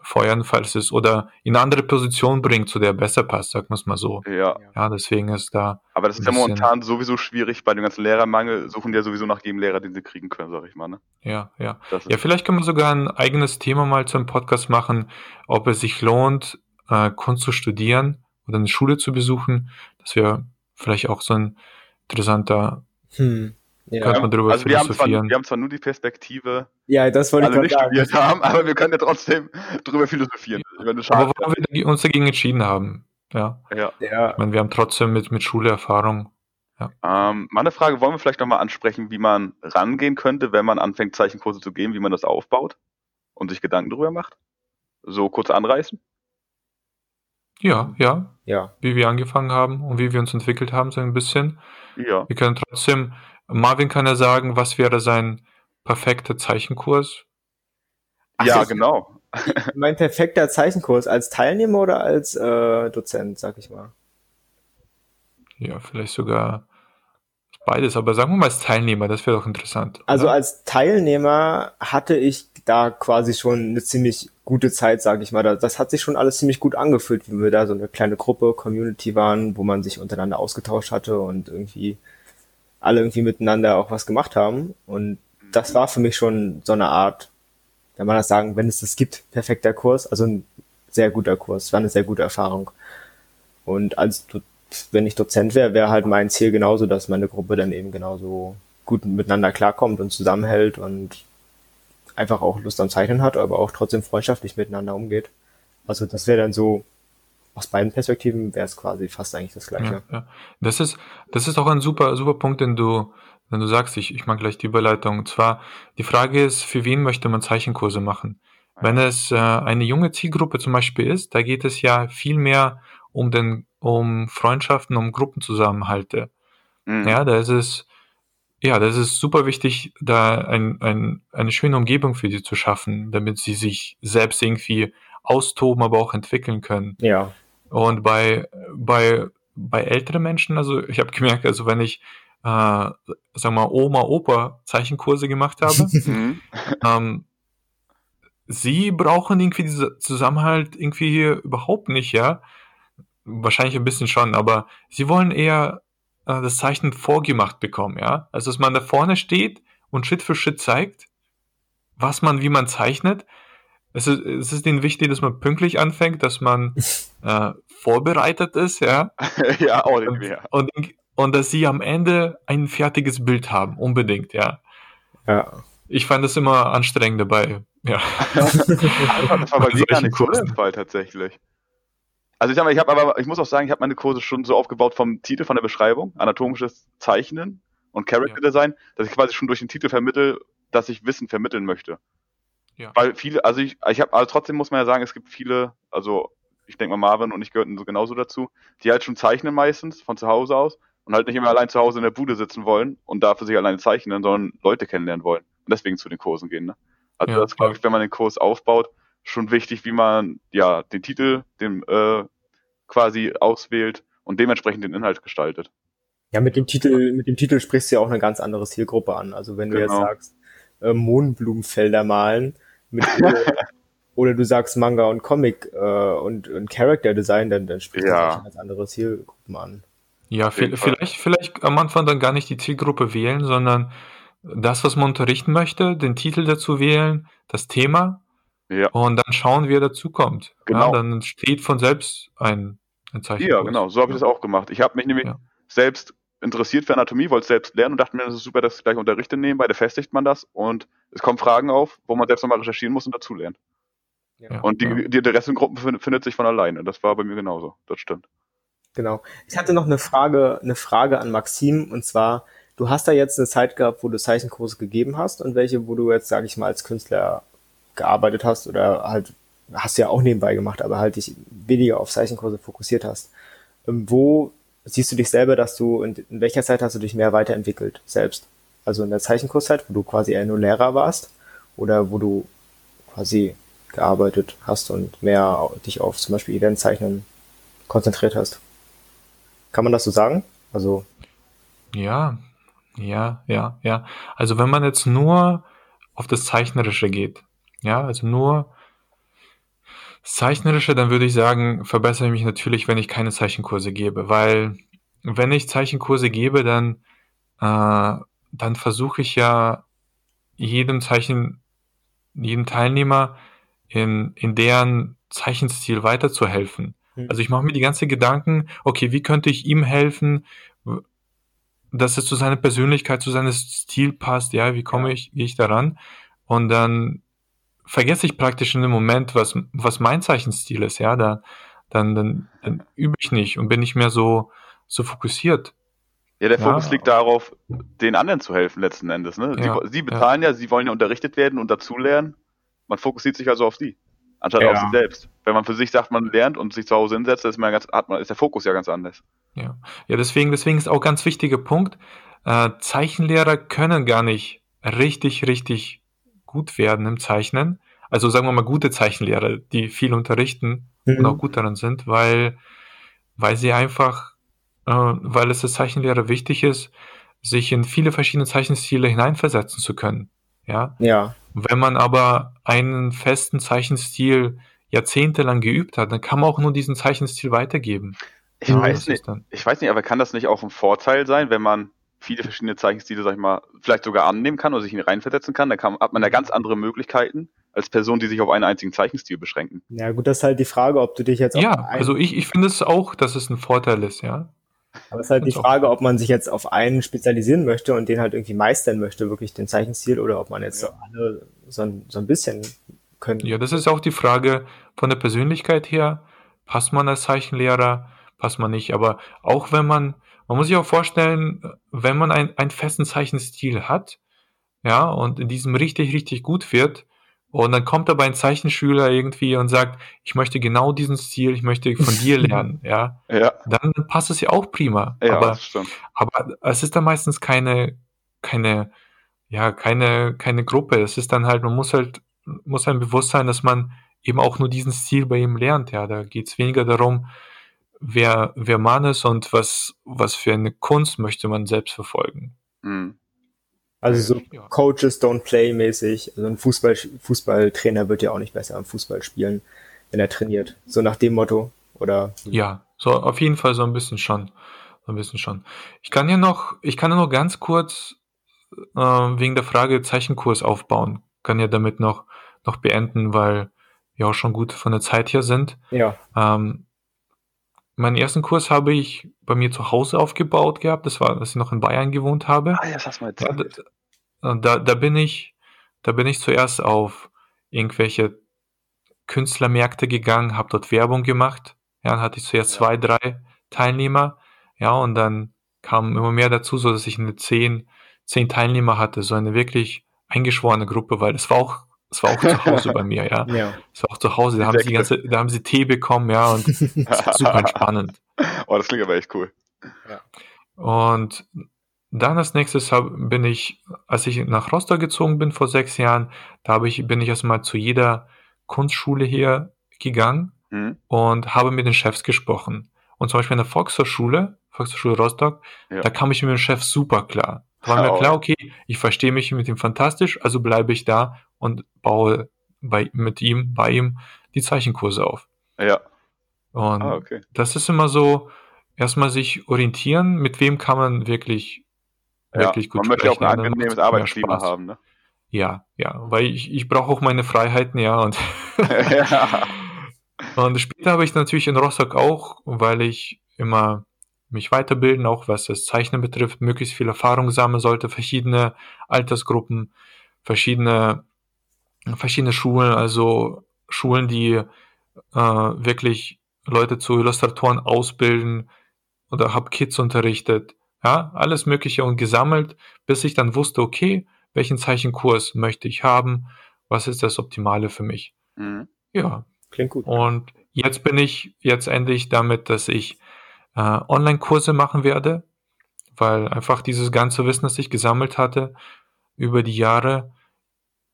feuern, falls es oder in eine andere Position bringt, zu der er besser passt, sagen wir es mal so. Ja. Ja, deswegen ist da, Aber das ist ja momentan sowieso schwierig. Bei dem ganzen Lehrermangel suchen die ja sowieso nach jedem Lehrer, den sie kriegen können, sag ich mal. Ne? ja, ja. Ja, vielleicht können wir sogar ein eigenes Thema mal zum Podcast machen, ob es sich lohnt, äh, Kunst zu studieren oder eine Schule zu besuchen. Das wäre vielleicht auch so ein interessanter, Hm. Ja. Könnte man drüber also wir haben, zwar, philosophieren. wir haben zwar nur die Perspektive, ja, das wollte ich alle gerade nicht sagen. studiert haben, aber wir können ja trotzdem drüber philosophieren. Ich meine, das aber warum wir uns dagegen entschieden haben. Ja, Ja. Ja. ich meine, wir haben trotzdem mit, mit Schule Erfahrung. Ähm, mal eine Frage, wollen wir vielleicht nochmal ansprechen, wie man rangehen könnte, wenn man anfängt, Zeichenkurse zu geben, wie man das aufbaut und sich Gedanken drüber macht? So kurz anreißen? Ja, ja, Ja. wie wir angefangen haben und wie wir uns entwickelt haben, so ein bisschen. Ja. Wir können trotzdem, Marvin kann ja sagen, was wäre sein perfekter Zeichenkurs? Ach, ja, das- genau. Mein perfekter Zeichenkurs als Teilnehmer oder als äh, Dozent, sag ich mal. Ja, vielleicht sogar beides, aber sagen wir mal als Teilnehmer, das wäre doch interessant. Also oder? als Teilnehmer hatte ich da quasi schon eine ziemlich gute Zeit, sage ich mal. Da- Das hat sich schon alles ziemlich gut angefühlt, wie wir da so eine kleine Gruppe, Community waren, wo man sich untereinander ausgetauscht hatte und irgendwie alle irgendwie miteinander auch was gemacht haben. Und das war für mich schon so eine Art, kann man das sagen, wenn es das gibt, perfekter Kurs, also ein sehr guter Kurs, war eine sehr gute Erfahrung. Und als wenn ich Dozent wäre, wäre halt mein Ziel genauso, dass meine Gruppe dann eben genauso gut miteinander klarkommt und zusammenhält und einfach auch Lust am Zeichnen hat, aber auch trotzdem freundschaftlich miteinander umgeht. Also das wäre dann so, aus beiden Perspektiven wäre es quasi fast eigentlich das Gleiche. Ja, ja. Das ist, das ist auch ein super, super Punkt, den du, wenn du sagst, ich, ich mag gleich die Überleitung. Und zwar, die Frage ist, für wen möchte man Zeichenkurse machen? Wenn es äh, eine junge Zielgruppe zum Beispiel ist, da geht es ja viel mehr um den, um Freundschaften, um Gruppenzusammenhalte. Mhm. Ja, da ist es, ja, das ist super wichtig, da ein, ein, eine schöne Umgebung für sie zu schaffen, damit sie sich selbst irgendwie austoben, aber auch entwickeln können. Ja, Und bei, bei, bei älteren Menschen, also ich habe gemerkt, also wenn ich, äh, sagen wir mal, Oma, Opa Zeichenkurse gemacht habe, Mhm. ähm, sie brauchen irgendwie diesen Zusammenhalt irgendwie hier überhaupt nicht, ja. Wahrscheinlich ein bisschen schon, aber sie wollen eher äh, das Zeichnen vorgemacht bekommen, ja. Also dass man da vorne steht und Schritt für Schritt zeigt, was man, wie man zeichnet. Es ist, es ist ihnen wichtig, dass man pünktlich anfängt, dass man äh, vorbereitet ist, ja. ja, auch nicht mehr. Und, und dass sie am Ende ein fertiges Bild haben, unbedingt, ja. ja. Ich fand das immer anstrengend dabei, ja. Das war, bei mir gar solchen nicht so der Fall tatsächlich. Also ich sag mal, ich habe aber, ich muss auch sagen, ich habe meine Kurse schon so aufgebaut vom Titel, von der Beschreibung, anatomisches Zeichnen, und Character Design, dass ich quasi schon durch den Titel vermittel, dass ich Wissen vermitteln möchte. Ja. Weil viele, also ich, ich habe, also trotzdem muss man ja sagen, es gibt viele, also ich denke mal Marvin und ich gehörten so genauso dazu, die halt schon zeichnen meistens von zu Hause aus und halt nicht immer allein zu Hause in der Bude sitzen wollen und dafür sich alleine zeichnen, sondern Leute kennenlernen wollen und deswegen zu den Kursen gehen. Ne? Also Ja, das ist, glaube ich, wenn man den Kurs aufbaut, schon wichtig, wie man ja den Titel, den äh, quasi auswählt und dementsprechend den Inhalt gestaltet. Ja, mit dem Titel, mit dem Titel sprichst du ja auch eine ganz andere Zielgruppe an. Also wenn du jetzt Genau. sagst, äh, Mohnblumenfelder malen mit oder du sagst Manga und Comic äh, und, und Character Design, dann, dann sprichst Ja. du schon ganz andere Zielgruppen an. Ja, vielleicht, vielleicht am Anfang dann gar nicht die Zielgruppe wählen, sondern das, was man unterrichten möchte, den Titel dazu wählen, das Thema Ja. und dann schauen, wer dazukommt. Genau. Ja, dann entsteht von selbst ein, ein Zeichen. Ja, genau, so habe ich das auch gemacht. Ich habe mich nämlich Ja. selbst interessiert für Anatomie, wollte selbst lernen und dachte mir, das ist super, dass ich gleich Unterrichte nebenbei, da festigt man das und es kommen Fragen auf, wo man selbst nochmal recherchieren muss und dazulernen. Ja, Und die, ja. die, die Rest in Gruppen findet, findet sich von alleine. Das war bei mir genauso. Das stimmt. Genau. Ich hatte noch eine Frage, eine Frage an Maxim und zwar, du hast da jetzt eine Zeit gehabt, wo du Zeichenkurse gegeben hast und welche, wo du jetzt, sage ich mal, als Künstler gearbeitet hast oder halt, hast du ja auch nebenbei gemacht, aber halt dich weniger auf Zeichenkurse fokussiert hast. Ähm, Wo siehst du dich selber, dass du, in, welcher Zeit hast du dich mehr weiterentwickelt selbst? Also in der Zeichenkurszeit, wo du quasi eher nur Lehrer warst oder wo du quasi gearbeitet hast und mehr dich auf zum Beispiel Eventzeichnen konzentriert hast. Kann man das so sagen? Also, Ja, ja, ja, ja. Also wenn man jetzt nur auf das Zeichnerische geht, ja, also nur das Zeichnerische, dann würde ich sagen, verbessere ich mich natürlich, wenn ich keine Zeichenkurse gebe, weil wenn ich Zeichenkurse gebe, dann, äh, dann versuche ich ja jedem Zeichen, jedem Teilnehmer in, in deren Zeichenstil weiterzuhelfen. Hm. Also ich mache mir die ganze Gedanken, okay, wie könnte ich ihm helfen, dass es zu seiner Persönlichkeit, zu seinem Stil passt, ja, wie komme Ja. ich, gehe ich daran? Und dann vergesse ich praktisch in dem Moment, was, was mein Zeichenstil ist, ja, da, dann, dann, dann übe ich nicht und bin nicht mehr so, so fokussiert. Ja, der Ja. Fokus liegt darauf, den anderen zu helfen letzten Endes. Ne? Ja, Sie, sie bezahlen ja. sie wollen ja unterrichtet werden und dazulernen. Man fokussiert sich also auf sie, anstatt Ja. auf sich selbst. Wenn man für sich sagt, man lernt und sich zu Hause hinsetzt, ist, man ganz, hat man, ist der Fokus ja ganz anders. Ja, ja deswegen, deswegen ist auch ganz wichtiger Punkt, äh, Zeichenlehrer können gar nicht richtig, richtig gut werden im Zeichnen. Also sagen wir mal gute Zeichenlehrer, die viel unterrichten und Mhm. auch gut daran sind, weil, weil sie einfach, äh, weil es als Zeichenlehrer wichtig ist, sich in viele verschiedene Zeichenstile hineinversetzen zu können. Ja, ja, wenn man aber einen festen Zeichenstil jahrzehntelang geübt hat, dann kann man auch nur diesen Zeichenstil weitergeben. Ich Ja, weiß nicht, ich weiß nicht, aber kann das nicht auch ein Vorteil sein, wenn man viele verschiedene Zeichenstile, sag ich mal, vielleicht sogar annehmen kann oder sich in ihn reinversetzen kann? Dann kann, hat man ja ganz andere Möglichkeiten als Personen, die sich auf einen einzigen Zeichenstil beschränken. ja gut, das ist halt die Frage, ob du dich jetzt auf ja, einen, also ich, ich finde es auch, dass es ein Vorteil ist, ja. aber es ist halt die Frage, ob man sich jetzt auf einen spezialisieren möchte und den halt irgendwie meistern möchte, wirklich den Zeichenstil, oder ob man jetzt so alle so ein, so ein bisschen können. Ja, das ist auch die Frage von der Persönlichkeit her. Passt man als Zeichenlehrer, passt man nicht. Aber auch wenn man, man muss sich auch vorstellen, wenn man ein, einen festen Zeichenstil hat, ja, und in diesem richtig, richtig gut wird, und dann kommt aber ein Zeichenschüler irgendwie und sagt, ich möchte genau diesen Stil, ich möchte von dir lernen, ja, Ja, dann passt es ja auch prima. ja, aber das stimmt. aber es ist dann meistens keine, keine, ja, keine, keine Gruppe. Es ist dann halt, man muss halt, muss einem bewusst sein, dass man eben auch nur diesen Stil bei ihm lernt. Ja, da geht es weniger darum, wer, wer man ist und was, was für eine Kunst möchte man selbst verfolgen. Hm. Also so Ja. Coaches don't play mäßig. Also ein Fußball, Fußballtrainer wird ja auch nicht besser am Fußball spielen, wenn er trainiert. So nach dem Motto. Oder Ja, so auf jeden Fall so ein bisschen schon. So ein bisschen schon. Ich kann hier noch, ich kann ja noch ganz kurz äh, wegen der Frage Zeichenkurs aufbauen. Kann ja damit noch, noch beenden, weil wir auch schon gut von der Zeit her sind. ja. Ähm, meinen ersten Kurs habe ich bei mir zu Hause aufgebaut gehabt. Das war, als ich noch in Bayern gewohnt habe. Ah, ja, das hast du mal erzählt. da, da, da bin ich, da bin ich zuerst auf irgendwelche Künstlermärkte gegangen, habe dort Werbung gemacht. Ja, dann hatte ich zuerst Ja. zwei, drei Teilnehmer. Ja, und dann kam immer mehr dazu, so dass ich eine zehn, zehn Teilnehmer hatte, so eine wirklich eingeschworene Gruppe, weil es war auch, es war auch zu Hause bei mir, ja. Ja. Es war auch zu Hause, da haben sie die ganze, da haben sie Tee bekommen, ja, und es war super entspannend. Oh, das klingt aber echt cool. Und dann als nächstes hab, bin ich, als ich nach Rostock gezogen bin vor sechs Jahren, da habe ich, bin ich erstmal zu jeder Kunstschule hier gegangen Hm? und habe mit den Chefs gesprochen. Und zum Beispiel in der Volkshochschule, Volkshochschule Rostock, Ja. da kam ich mit dem Chef super klar. Da war mir Oh. klar, okay, ich verstehe mich mit ihm fantastisch, also bleibe ich da und baue bei, mit ihm, bei ihm die Zeichenkurse auf. Ja. Und Ah, okay. das ist immer so, erstmal sich orientieren, mit wem kann man wirklich, Ja. wirklich gut Man möchte auch ein sprechen, dann angenehmes Arbeitsklima haben, ne? Ja, ja, weil ich, ich brauche auch meine Freiheiten, ja, und ja. Und später habe ich natürlich in Rostock auch, weil ich immer mich weiterbilden, auch was das Zeichnen betrifft, möglichst viel Erfahrung sammeln sollte, verschiedene Altersgruppen, verschiedene, verschiedene Schulen, also Schulen, die äh, wirklich Leute zu Illustratoren ausbilden oder habe Kids unterrichtet, ja, alles Mögliche und gesammelt, bis ich dann wusste, okay, welchen Zeichenkurs möchte ich haben, was ist das Optimale für mich. Mhm. Ja, Klingt gut. und jetzt bin ich jetzt endlich damit, dass ich äh, Online-Kurse machen werde, weil einfach dieses ganze Wissen, das ich gesammelt hatte über die Jahre,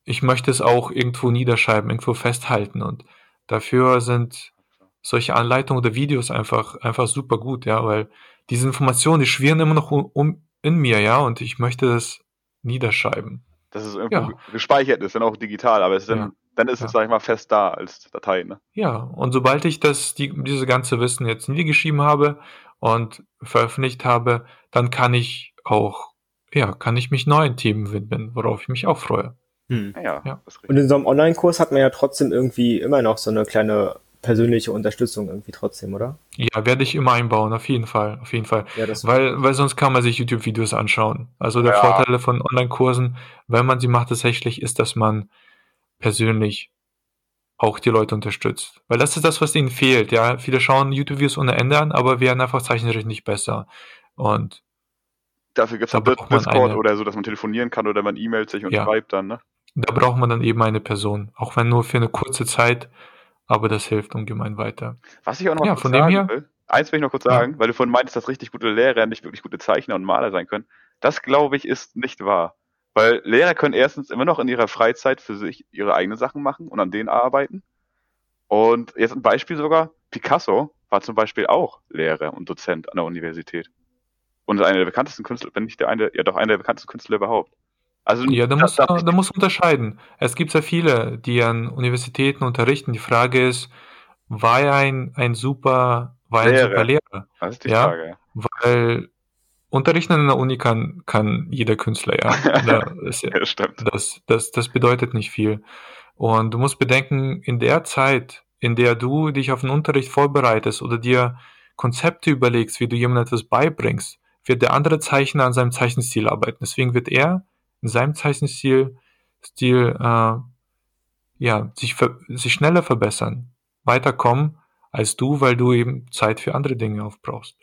ich möchte es auch irgendwo niederschreiben, irgendwo festhalten und dafür sind solche Anleitungen oder Videos einfach einfach super gut, ja, weil diese Informationen, die schwirren immer noch um, um in mir, ja, und ich möchte das niederschreiben. Dass es irgendwo Ja. gespeichert ist, dann auch digital, aber es ist dann, Ja. dann ist es, Ja. sag ich mal, fest da als Datei, ne? Ja, und sobald ich das, die, diese ganze Wissen jetzt niedergeschrieben habe und veröffentlicht habe, dann kann ich auch, ja, kann ich mich neuen Themen widmen, worauf ich mich auch freue. Hm. Ja, Ja. das ist Und in so einem Online-Kurs hat man ja trotzdem irgendwie immer noch so eine kleine persönliche Unterstützung irgendwie trotzdem, oder? Ja, werde ich immer einbauen, auf jeden Fall, auf jeden Fall. Ja, das Weil, weil sonst kann man sich YouTube-Videos anschauen. Also der Ja. Vorteil von Online-Kursen, wenn man sie macht tatsächlich, ist, dass man persönlich auch die Leute unterstützt. Weil das ist das, was ihnen fehlt. Ja, viele schauen YouTube-Videos ohne Ende an, aber werden einfach zeichnerisch nicht besser. Und Dafür gibt es da Discord eine- oder so, dass man telefonieren kann oder man e-mailt sich und Ja. schreibt dann, ne? Da braucht man dann eben eine Person. Auch wenn nur für eine kurze Zeit, aber das hilft ungemein weiter. Was ich auch noch Ja, kurz von dem sagen her- will, eins will ich noch kurz Ja. sagen, weil du vorhin meintest, dass richtig gute Lehrer nicht wirklich gute Zeichner und Maler sein können. Das, glaube ich, ist nicht wahr. Weil Lehrer können erstens immer noch in ihrer Freizeit für sich ihre eigenen Sachen machen und an denen arbeiten. Und jetzt ein Beispiel sogar, Picasso war zum Beispiel auch Lehrer und Dozent an der Universität. Und einer der bekanntesten Künstler, wenn nicht der eine, ja doch einer der bekanntesten Künstler überhaupt. Also Ja, da muss, da, da muss man unterscheiden. Es gibt sehr viele, die an Universitäten unterrichten. Die Frage ist, war er ein, ein super, war er ein Lehrer. super Lehrer? das ist die ja. Frage. ja. Weil unterrichten in der Uni kann, kann jeder Künstler, ja. Da ist ja Ja, das stimmt. Das, das, das bedeutet nicht viel. Und du musst bedenken, in der Zeit, in der du dich auf den Unterricht vorbereitest oder dir Konzepte überlegst, wie du jemandem etwas beibringst, wird der andere Zeichner an seinem Zeichenstil arbeiten. Deswegen wird er in seinem Zeichenstil Stil, äh, ja, sich, sich schneller verbessern, weiterkommen als du, weil du eben Zeit für andere Dinge aufbrauchst.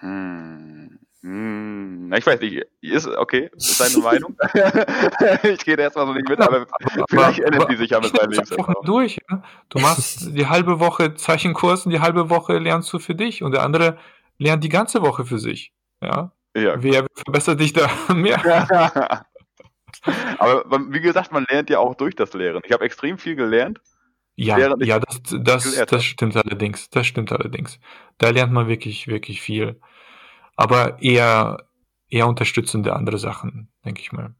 Hm. Hm. Na, ich weiß nicht. Ist, okay, ist deine Meinung. ich gehe da erstmal so nicht mit, aber vielleicht ändert die sich ja mit Lebenserfahrung. mal durch. Ja? Du machst die halbe Woche Zeichenkurs und die halbe Woche lernst du für dich und der andere lernt die ganze Woche für sich. Ja? Ja. Wer verbessert dich da mehr? aber wie gesagt, man lernt ja auch durch das Lehren. Ich habe extrem viel gelernt. Ja, ja, das, das, das stimmt allerdings. Das stimmt allerdings. Da lernt man wirklich, wirklich viel. Aber eher, eher unterstützende andere Sachen, denke ich mal.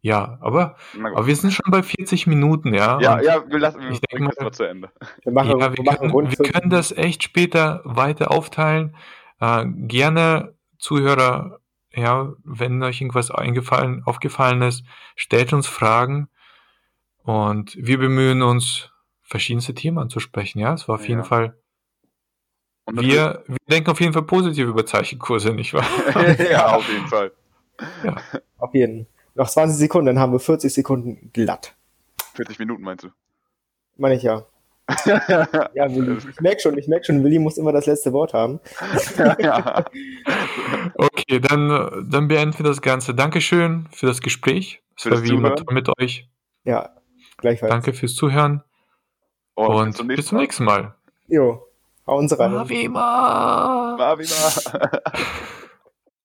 Ja, aber, aber wir sind schon bei 40 Minuten, ja. Ja, und ja, wir lassen wir ich denke mal- mal zu Ende. wir machen, Ja, wir wir machen können, wir können das echt später weiter aufteilen. Äh, gerne Zuhörer, ja, wenn euch irgendwas eingefallen, aufgefallen ist, stellt uns Fragen und wir bemühen uns, verschiedenste Themen anzusprechen. Ja, es war auf Ja. jeden Fall, Und wir, wir denken auf jeden Fall positiv über Zeichenkurse, nicht wahr? ja, auf jeden Fall. Auf jeden. Noch 20 Sekunden, dann haben wir 40 Sekunden glatt. 40 Minuten meinst du? Meine ich ja. Ja, Willi, ich merke schon, ich merke schon, Willi muss immer das letzte Wort haben. ja. Okay, dann, dann beenden wir das Ganze. Dankeschön für das Gespräch. Es war wie immer mit euch. Ja, gleichfalls. Danke fürs Zuhören. Und, Und bis, zum bis zum nächsten Mal. Jo, hau uns rein. Mavima! Mavima!